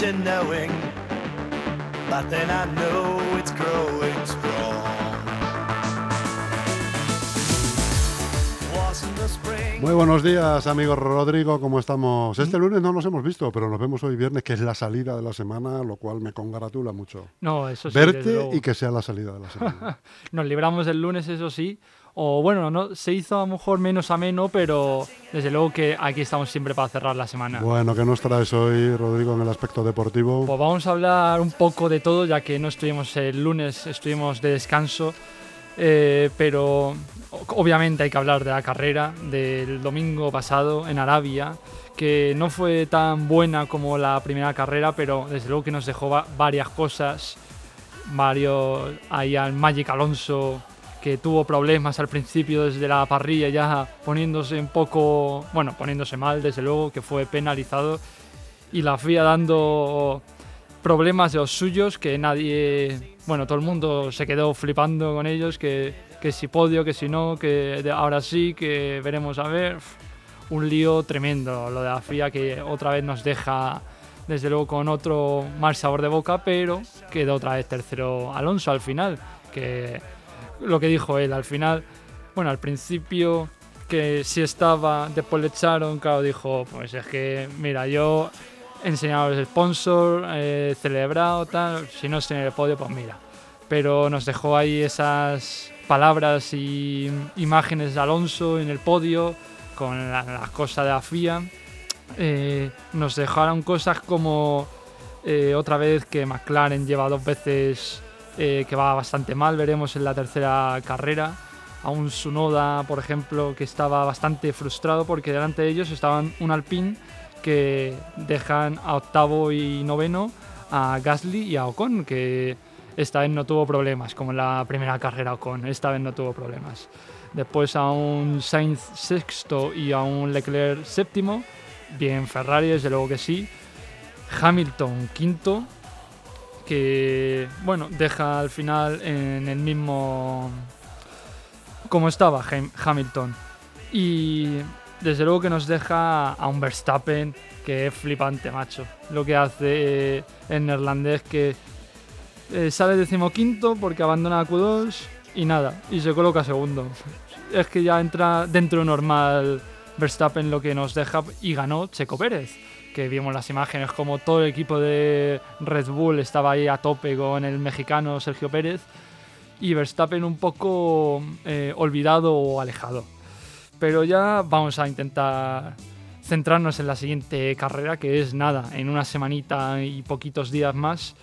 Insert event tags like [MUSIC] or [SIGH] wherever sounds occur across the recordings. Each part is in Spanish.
can't begin to knowing, but then I know it's growing strong. Wasn't the spring. Muy buenos días, amigo Rodrigo, ¿cómo estamos? Este lunes no nos hemos visto, pero nos vemos hoy viernes, que es la salida de la semana, lo cual me congratula mucho. No, eso sí. Verte y que sea la salida de la semana. [LAUGHS] Nos libramos el lunes, eso sí. O bueno, no se hizo a lo mejor menos ameno, pero desde luego que aquí estamos siempre para cerrar la semana. bueno, ¿qué nos traes hoy, Rodrigo, en el aspecto deportivo? Pues vamos a hablar un poco de todo, ya que no estuvimos el lunes, estuvimos de descanso. Eh, pero obviamente hay que hablar de la carrera del domingo pasado en Arabia, que no fue tan buena como la primera carrera, pero desde luego que nos dejó va- varias cosas. Varios, ahí al Magic Alonso, que tuvo problemas al principio desde la parrilla, ya poniéndose un poco, bueno, poniéndose mal, desde luego, que fue penalizado. Y la FIA dando problemas de los suyos que nadie, bueno, todo el mundo se quedó flipando con ellos, que, que si podio, que si no, que ahora sí, que veremos a ver. Un lío tremendo lo de la FIA que otra vez nos deja, desde luego, con otro mal sabor de boca, pero quedó otra vez tercero Alonso al final, que lo que dijo él al final, bueno, al principio que si estaba, después le echaron, claro, dijo, pues es que, mira, yo he enseñado los sponsors, he celebrado, tal, si no estoy en el podio, pues mira. Pero nos dejó ahí esas palabras y imágenes de Alonso en el podio, con la- las cosas de la FIA. Eh, nos dejaron cosas como eh, otra vez que McLaren lleva dos veces eh, que va bastante mal, veremos en la tercera carrera. A un Sunoda, por ejemplo, que estaba bastante frustrado porque delante de ellos estaban un Alpine que dejan a octavo y noveno a Gasly y a Ocon, que esta vez no tuvo problemas, como en la primera carrera Ocon, esta vez no tuvo problemas. Después a un Sainz sexto y a un Leclerc séptimo, bien Ferrari, desde luego que sí. Hamilton quinto, que bueno, deja al final en el mismo como estaba Ham- Hamilton. Y desde luego que nos deja a un Verstappen que es flipante, macho. Lo que hace eh, el neerlandés que eh, sale decimoquinto porque abandona a Q2 y nada, y se coloca segundo. Es que ya entra dentro normal Verstappen lo que nos deja y ganó Checo Pérez. Que vimos las imágenes como todo el equipo de Red Bull estaba ahí a tope con el mexicano Sergio Pérez y Verstappen un poco eh, olvidado o alejado. Pero ya vamos a intentar centrarnos en la siguiente carrera, que es nada, en una semanita y poquitos días más.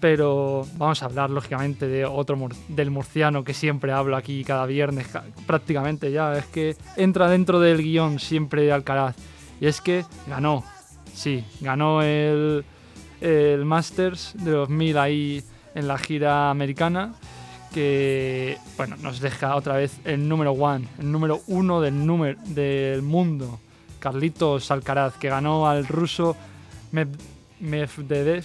Pero vamos a hablar lógicamente de otro mur- del murciano que siempre hablo aquí cada viernes, ca- prácticamente ya. Es que entra dentro del guion siempre Alcaraz. Y es que ganó, sí, ganó el, el Masters de 2000 ahí en la gira americana que bueno, nos deja otra vez el número one, el número uno del, número, del mundo, Carlitos Alcaraz, que ganó al ruso Med- Medvedev,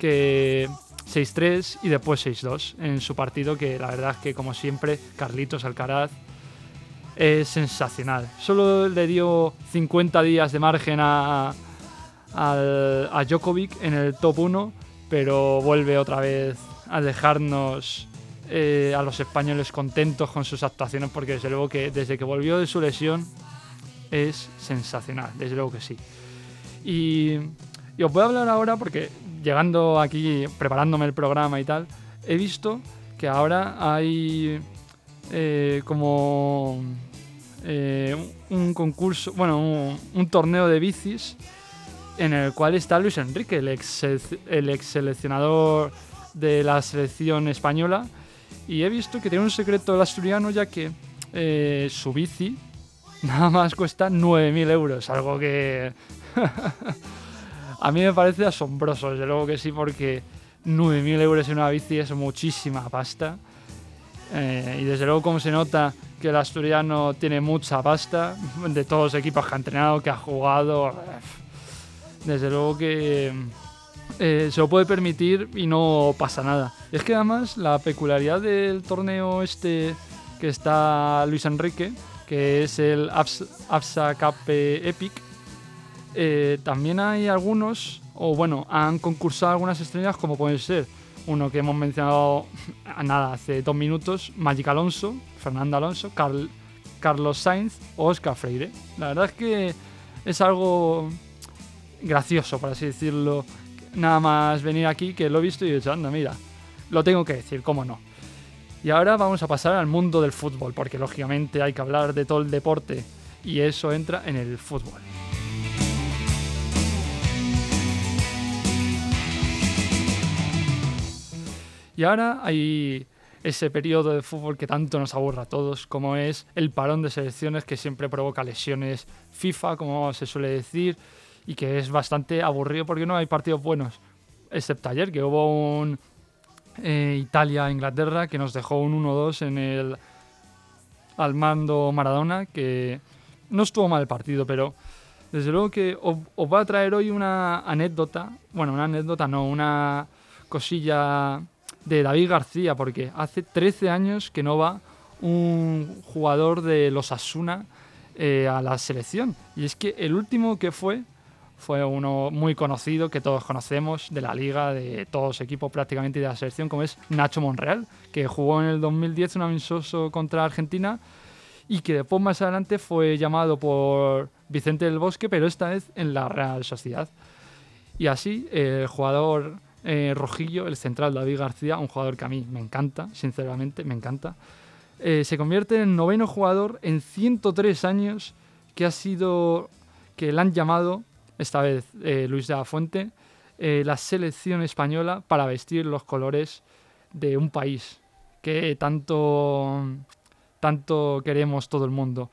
que 6-3 y después 6-2 en su partido, que la verdad es que como siempre Carlitos Alcaraz es sensacional. Solo le dio 50 días de margen a, al- a Djokovic en el top 1, pero vuelve otra vez a dejarnos eh, a los españoles contentos con sus actuaciones, porque desde luego que desde que volvió de su lesión es sensacional, desde luego que sí. Y, y os voy a hablar ahora porque llegando aquí, preparándome el programa y tal, he visto que ahora hay eh, como eh, un concurso, bueno, un, un torneo de bicis en el cual está Luis Enrique, el ex, el ex seleccionador de la selección española. Y he visto que tiene un secreto el asturiano, ya que eh, su bici [LAUGHS] nada más cuesta 9.000 euros, algo que [LAUGHS] a mí me parece asombroso, desde luego que sí, porque 9.000 euros en una bici es muchísima pasta. Eh, y desde luego como se nota que el asturiano tiene mucha pasta de todos los equipos que ha entrenado, que ha jugado. Desde luego que eh, se lo puede permitir y no pasa nada. Es que además la peculiaridad del torneo este que está Luis Enrique, que es el Abs- APSA Cup eh, Epic, eh, también hay algunos o bueno, han concursado algunas estrellas como pueden ser uno que hemos mencionado [LAUGHS] nada hace dos minutos, Magic Alonso, Fernando Alonso, Carl- Carlos Sainz o Oscar Freire. La verdad es que es algo gracioso, por así decirlo. Nada más venir aquí que lo he visto y he dicho, anda, mira, lo tengo que decir, cómo no. Y ahora vamos a pasar al mundo del fútbol, porque lógicamente hay que hablar de todo el deporte y eso entra en el fútbol. Y ahora hay ese periodo de fútbol que tanto nos aburra a todos, como es el parón de selecciones que siempre provoca lesiones FIFA, como se suele decir, y que es bastante aburrido porque no hay partidos buenos. Excepto ayer, que hubo un eh, Italia-Inglaterra que nos dejó un 1-2 en el al mando Maradona, que no estuvo mal el partido, pero desde luego que os, os voy a traer hoy una anécdota, bueno, una anécdota no, una cosilla de David García, porque hace 13 años que no va un jugador de los Asuna a la selección. Y es que el último que fue fue uno muy conocido que todos conocemos de la liga, de todos los equipos prácticamente y de la selección, como es Nacho Monreal, que jugó en el 2010 un amistoso contra Argentina y que después más adelante fue llamado por Vicente del Bosque, pero esta vez en la Real Sociedad. Y así el jugador eh, rojillo, el central David García, un jugador que a mí me encanta, sinceramente, me encanta, eh, se convierte en noveno jugador en 103 años que ha sido, que le han llamado, esta vez eh, Luis de la Fuente, eh, la selección española para vestir los colores de un país que tanto, tanto queremos todo el mundo.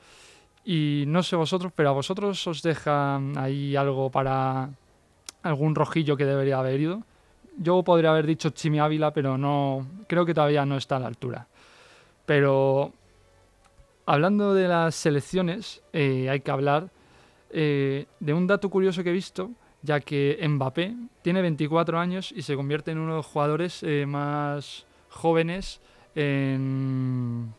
Y no sé vosotros, pero a vosotros os deja ahí algo para algún rojillo que debería haber ido. Yo podría haber dicho Chimi Ávila, pero no creo que todavía no está a la altura. Pero hablando de las selecciones, eh, hay que hablar eh, de un dato curioso que he visto, ya que Mbappé tiene 24 años y se convierte en uno de los jugadores eh, más jóvenes en,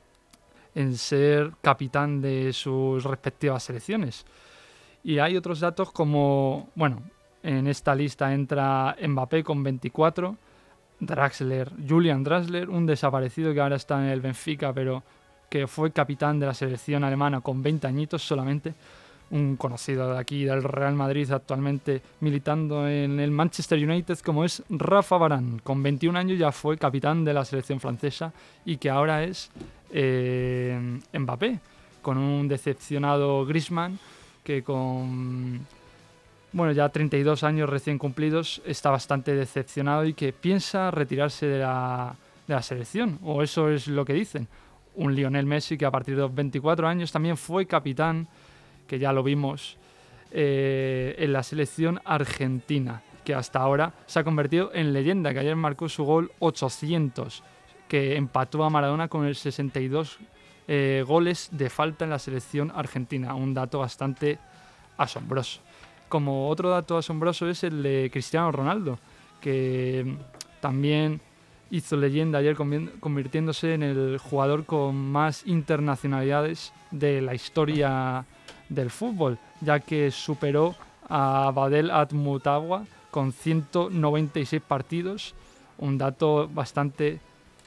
en ser capitán de sus respectivas selecciones. Y hay otros datos como, bueno, en esta lista entra Mbappé con 24, Draxler, Julian Draxler, un desaparecido que ahora está en el Benfica, pero que fue capitán de la selección alemana con 20 añitos solamente, un conocido de aquí del Real Madrid actualmente militando en el Manchester United como es Rafa Varane, con 21 años ya fue capitán de la selección francesa y que ahora es eh, Mbappé, con un decepcionado Griezmann que con bueno, ya 32 años recién cumplidos, está bastante decepcionado y que piensa retirarse de la, de la selección, o eso es lo que dicen. Un Lionel Messi que a partir de los 24 años también fue capitán, que ya lo vimos, eh, en la selección argentina, que hasta ahora se ha convertido en leyenda, que ayer marcó su gol 800, que empató a Maradona con el 62 eh, goles de falta en la selección argentina, un dato bastante asombroso. Como otro dato asombroso es el de Cristiano Ronaldo, que también hizo leyenda ayer convirtiéndose en el jugador con más internacionalidades de la historia del fútbol, ya que superó a Badel Atmutawa con 196 partidos, un dato bastante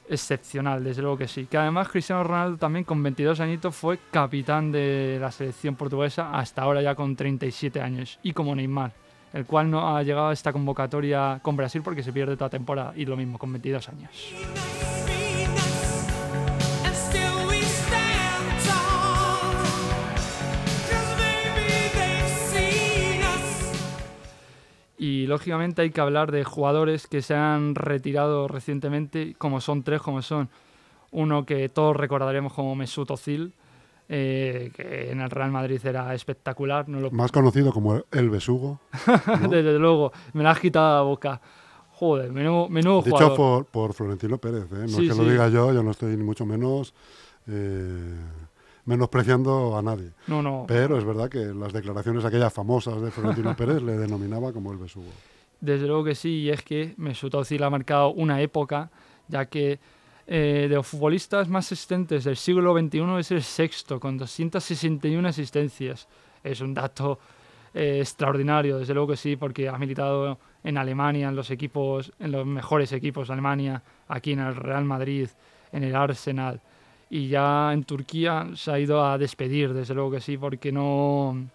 excepcional, desde luego que sí. Que además Cristiano Ronaldo también con 22 añitos fue capitán de la selección portuguesa hasta ahora ya con 37 años. Y como Neymar, el cual no ha llegado a esta convocatoria con Brasil porque se pierde toda temporada y lo mismo con 22 años. Y lógicamente hay que hablar de jugadores que se han retirado recientemente, como son tres, como son uno que todos recordaremos como Mesut Özil, eh, que en el Real Madrid era espectacular. No lo... Más conocido como el Besugo. [LAUGHS] ¿no? Desde luego, me la has quitado la boca. Joder, menudo, menudo Dicho jugador. por, por Florentino Pérez, ¿eh? no Sí, es que sí. lo diga yo, yo no estoy ni mucho menos eh, menospreciando a nadie. No, no. Pero es verdad que las declaraciones aquellas famosas de Florentino [LAUGHS] Pérez le denominaba como el Besugo. Desde luego que sí, y es que Mesut Özil ha marcado una época, ya que eh, de los futbolistas más asistentes del siglo XXI es el sexto, con 261 asistencias. Es un dato eh, extraordinario, desde luego que sí, porque ha militado en Alemania, en los equipos, en los mejores equipos de Alemania, aquí en el Real Madrid, en el Arsenal, y ya en Turquía se ha ido a despedir, desde luego que sí, porque no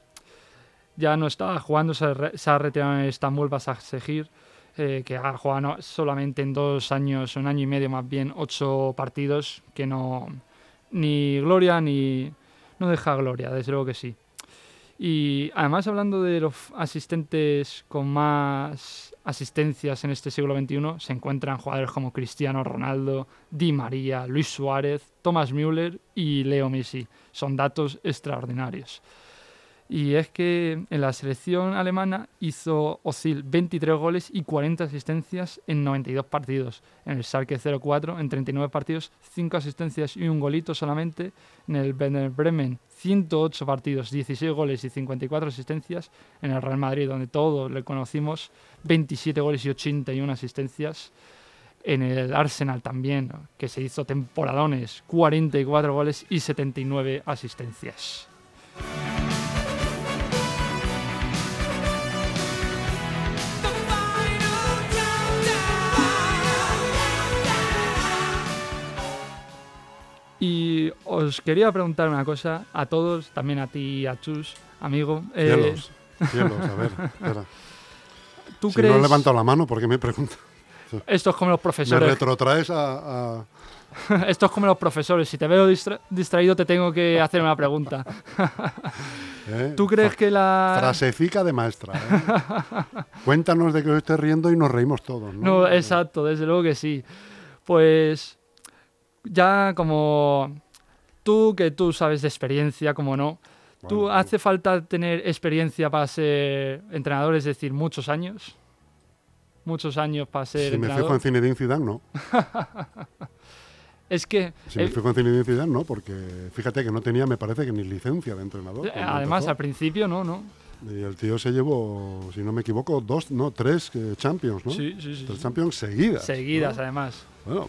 ya no está jugando, se, ha retirado en Estambul Basaksehir, eh, que ha jugado solamente en dos años, un año y medio más bien, ocho partidos, que no ni gloria ni no deja gloria, desde luego que sí. Y además hablando de los asistentes con más asistencias en este siglo XXI, se encuentran jugadores como Cristiano Ronaldo, Di María, Luis Suárez, Thomas Müller y Leo Messi. Son datos extraordinarios. Y es que en la selección alemana hizo Ozil 23 goles y 40 asistencias en 92 partidos. En el Schalke 04 en 39 partidos, 5 asistencias y un golito solamente. En el Werder Bremen 108 partidos, 16 goles y 54 asistencias. En el Real Madrid, donde todos le conocimos, 27 goles y 81 asistencias. En el Arsenal también, que se hizo temporadones, 44 goles y 79 asistencias. Y os quería preguntar una cosa a todos, también a ti, a Chus, amigo. eh, Cielos, [LAUGHS] cielos, a ver, espera. ¿Tú Si crees? no he levantado la mano, ¿por qué me preguntas? Esto es como los Me profesores. retrotraes a, a- [LAUGHS] Esto es como los profesores. Si te veo distra- distraído, te tengo que hacer una pregunta. [LAUGHS] ¿eh? ¿Tú crees que la. Frasecica de maestra. ¿eh? Cuéntanos de que os estés riendo y nos reímos todos. ¿no? No, exacto, desde luego que sí. Pues. Ya como. Tú, que tú sabes de experiencia, como no. ¿Tú Bueno, hace falta tener experiencia para ser entrenador? Es decir, muchos años. Muchos años para ser Si me entrenador. fijo en Zinedine Zidane, no. [LAUGHS] Es que. Si me fijo en Zinedine Zidane, no, porque fíjate que no tenía, me parece que ni licencia de entrenador. eh, además, al principio, no, ¿no? Y el tío se llevó, si no me equivoco, dos, no, tres eh, Champions, ¿no? Sí, sí, sí. Tres. Champions seguidas. Seguidas, ¿no? además. Bueno,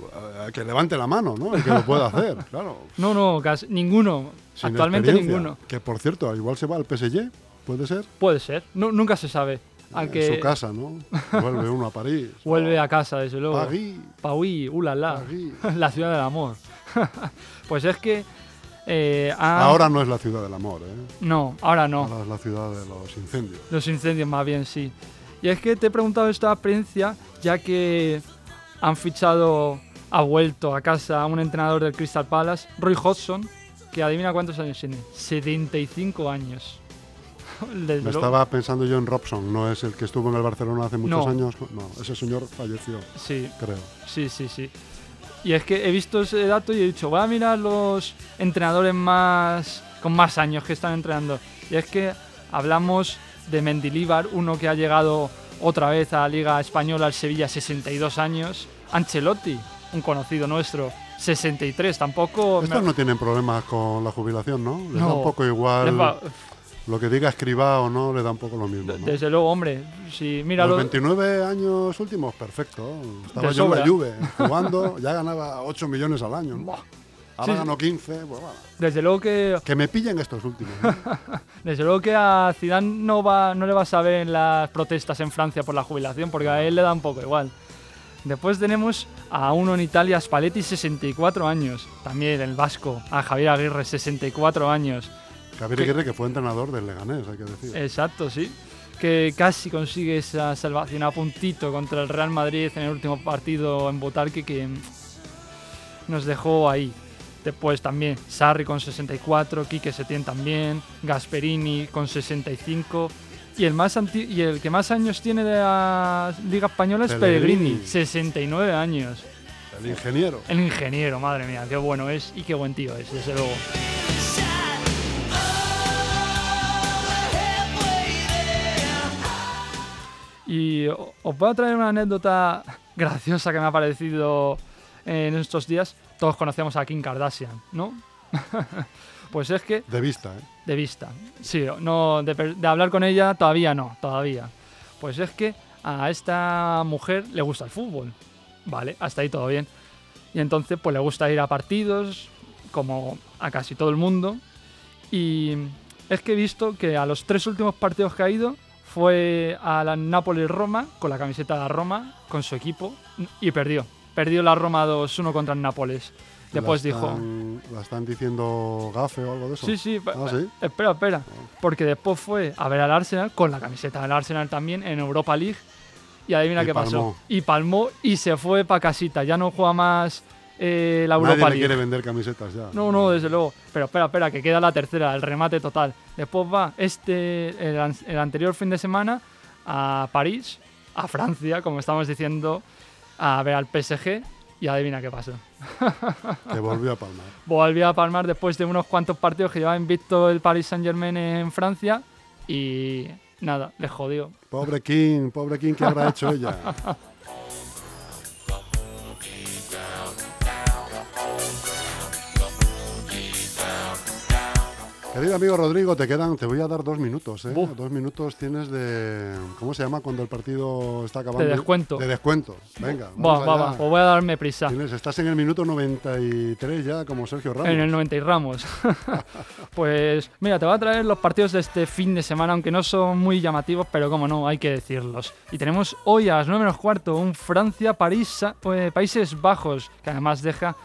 que levante la mano, ¿no? El que lo pueda hacer, [LAUGHS] claro. No, no, casi- ninguno. Sin Actualmente ninguno. Que por cierto, igual se va al PSG, puede ser. Puede ser. Nu- nunca se sabe. Al En que su casa, ¿no? Vuelve uno a París. [LAUGHS] vuelve a casa, desde luego. París, Paui, ulala. [LAUGHS] La ciudad del amor. pues es que. eh, ha- Ahora no es la ciudad del amor, ¿eh? No, ahora no. Ahora es la ciudad de los incendios. Los incendios, más bien, sí. Y es que te he preguntado esta experiencia, ya que han fichado, ha vuelto a casa un entrenador del Crystal Palace, Roy Hodgson, que adivina cuántos años tiene. 75 años. [LAUGHS] Desde Me estaba pensando yo en Robson, no es el que estuvo en el Barcelona hace muchos No. años. No, ese señor falleció, Sí, creo. sí, sí, sí. Y es que he visto ese dato y he dicho, voy a mirar los entrenadores más con más años que están entrenando. Y es que hablamos de Mendilíbar, uno que ha llegado otra vez a la Liga Española, al Sevilla, 62 años. Ancelotti, un conocido nuestro, 63, tampoco... Estos me- no tienen problemas con la jubilación, ¿no? Les da un poco igual. va- Lo que diga escriba o no, le da un poco lo mismo. ¿no? Desde luego, hombre, si mira Los lo- 29 años últimos, perfecto. Estaba yo en la. Juve jugando, ya ganaba 8 millones al año. ¿no? Buah. Ahora Sí, ganó 15. pues bueno. desde luego que Que me pillen estos últimos. ¿no? [LAUGHS] Desde luego que a Zidane no, va, no le vas a ver en las protestas en Francia por la jubilación, porque a él le da un poco igual. Después tenemos a uno en Italia, Spalletti, 64 años. También el vasco, a Javier Aguirre, 64 años. Javier Aguirre, que fue entrenador del Leganés, hay que decir. Exacto, sí. Que casi consigue esa salvación a puntito contra el Real Madrid en el último partido en Botarque que nos dejó ahí. Después también Sarri con 64, Quique Setién también, Gasperini con 65 y el, más anti- y el que más años tiene de la Liga Española es Pellegrini. Pellegrini, 69 años. El ingeniero. El ingeniero, madre mía, qué bueno es y qué buen tío es, desde luego. Y os voy a traer una anécdota [LAUGHS] graciosa que me ha parecido en estos días. Todos conocemos a Kim Kardashian, ¿no? [LAUGHS] pues es que De vista, ¿eh? de vista. Sí, no, de, de hablar con ella todavía no, todavía. Pues es que a esta mujer le gusta el fútbol. Vale, hasta ahí todo bien. Y entonces pues le gusta ir a partidos, como a casi todo el mundo. Y es que he visto que a los tres últimos partidos que ha ido fue a la Nápoles-Roma con la camiseta de Roma, con su equipo, y perdió. Perdió la Roma 2-1 contra el Nápoles. Después La dijo, ¿La están diciendo gafe o algo de eso? Sí, sí, Ah, sí. espera, espera. Porque después fue a ver al Arsenal con la camiseta del Arsenal también en Europa League. Y adivina Y qué pasó. palmó. Y palmó y se fue para casita. Ya no juega más eh, la Nadie Europa le League. quiere vender camisetas ya. No, no, desde luego. Pero espera, espera, que queda la tercera, el remate total. Después va este, el, el anterior fin de semana a París, a Francia, como estamos diciendo, a ver al PSG. Y adivina qué pasó. Que [LAUGHS] volvió a palmar. Volvió a palmar después de unos cuantos partidos que llevaba invicto el Paris Saint Germain en Francia y nada, le jodió. Pobre King, pobre King, ¿qué habrá hecho ella? [LAUGHS] Querido amigo Rodrigo, te quedan, te voy a dar dos minutos, ¿eh? Buf. Dos minutos tienes de, ¿cómo se llama cuando el partido está acabando? De descuento. De descuento. Venga, Va, vamos va, allá. va, pues voy a darme prisa. Tienes- estás en el minuto 93 ya, como Sergio Ramos. En el 90 y Ramos. [LAUGHS] pues mira, te voy a traer los partidos de este fin de semana, aunque no son muy llamativos, pero como no, hay que decirlos. Y tenemos hoy a las 9 menos cuarto un Francia-París, eh, Países Bajos, que además deja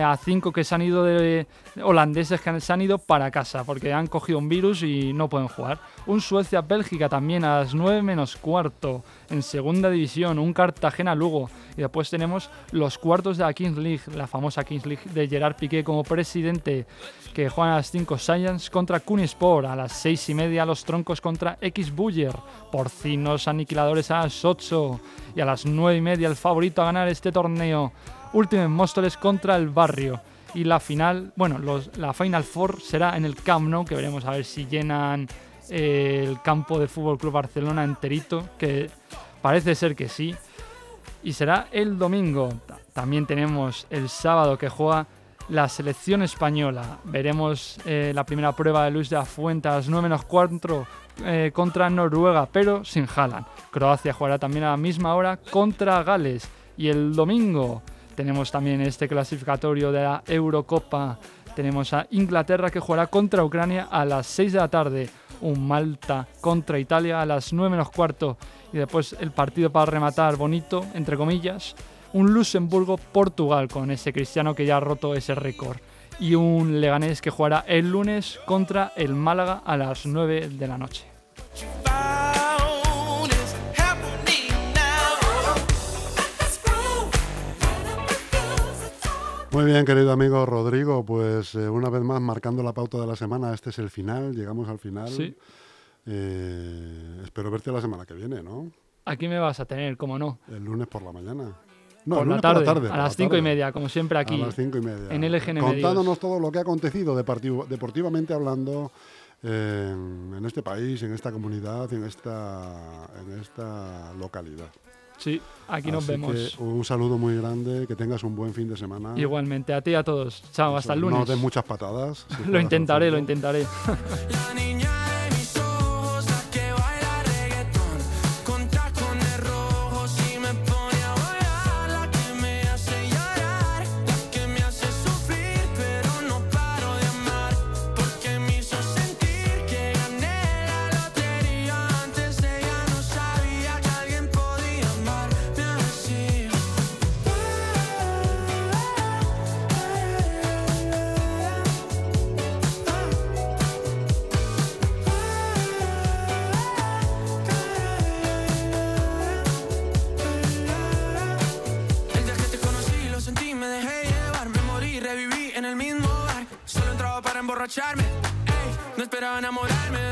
a cinco que se han ido de holandeses que se han ido para casa porque han cogido un virus y no pueden jugar. Un Suecia-Bélgica también a las 9 menos cuarto en segunda división, un Cartagena-Lugo. Y después tenemos los cuartos de la Kings League, la famosa Kings League de Gerard Piqué como presidente, que juegan a las 5 Science contra Kunispor, a las 6 y media los troncos contra X Buller, porcinos aniquiladores a las 8 y a las 9 y media el favorito a ganar este torneo, Ultimate Móstoles contra el Barrio. Y la final, bueno, los- la Final Four será en el Camp Nou, que veremos a ver si llenan eh, el campo de Fútbol Club Barcelona enterito, que parece ser que sí. Y será el domingo. Ta- También tenemos el sábado que juega la selección española. Veremos eh, la primera prueba de Luis de la Fuente a las 9 menos 4 eh, contra Noruega, pero sin Haaland. Croacia jugará también a la misma hora contra Gales. Y el domingo tenemos también este clasificatorio de la Eurocopa. Tenemos a Inglaterra que jugará contra Ucrania a las 6 de la tarde. Un Malta contra Italia a las 9 menos cuarto. Y después el partido para rematar bonito, entre comillas. Un Luxemburgo-Portugal con ese cristiano que ya ha roto ese récord. Y un Leganés que jugará el lunes contra el Málaga a las 9 de la noche. Muy bien, querido amigo Rodrigo, pues eh, una vez más marcando la pauta de la semana, este es el final, llegamos al final. Sí. Eh, espero verte la semana que viene, ¿no? Aquí me vas a tener, como no. El lunes por la mañana. No, por, la tarde, por la tarde. a las la 5 y media, como siempre aquí. A las cinco y media. en LGN Contándonos Medios. todo lo que ha acontecido deportivo- deportivamente hablando en, en este país, en esta comunidad, en esta, en esta localidad. Sí, aquí nos vemos. que un saludo muy grande, que tengas un buen fin de semana. Igualmente, a ti y a todos. Chao, hasta el No lunes. des muchas patadas. si [LAUGHS] lo intentaré, lo intentaré. [LAUGHS] ey, no esperaba enamorarme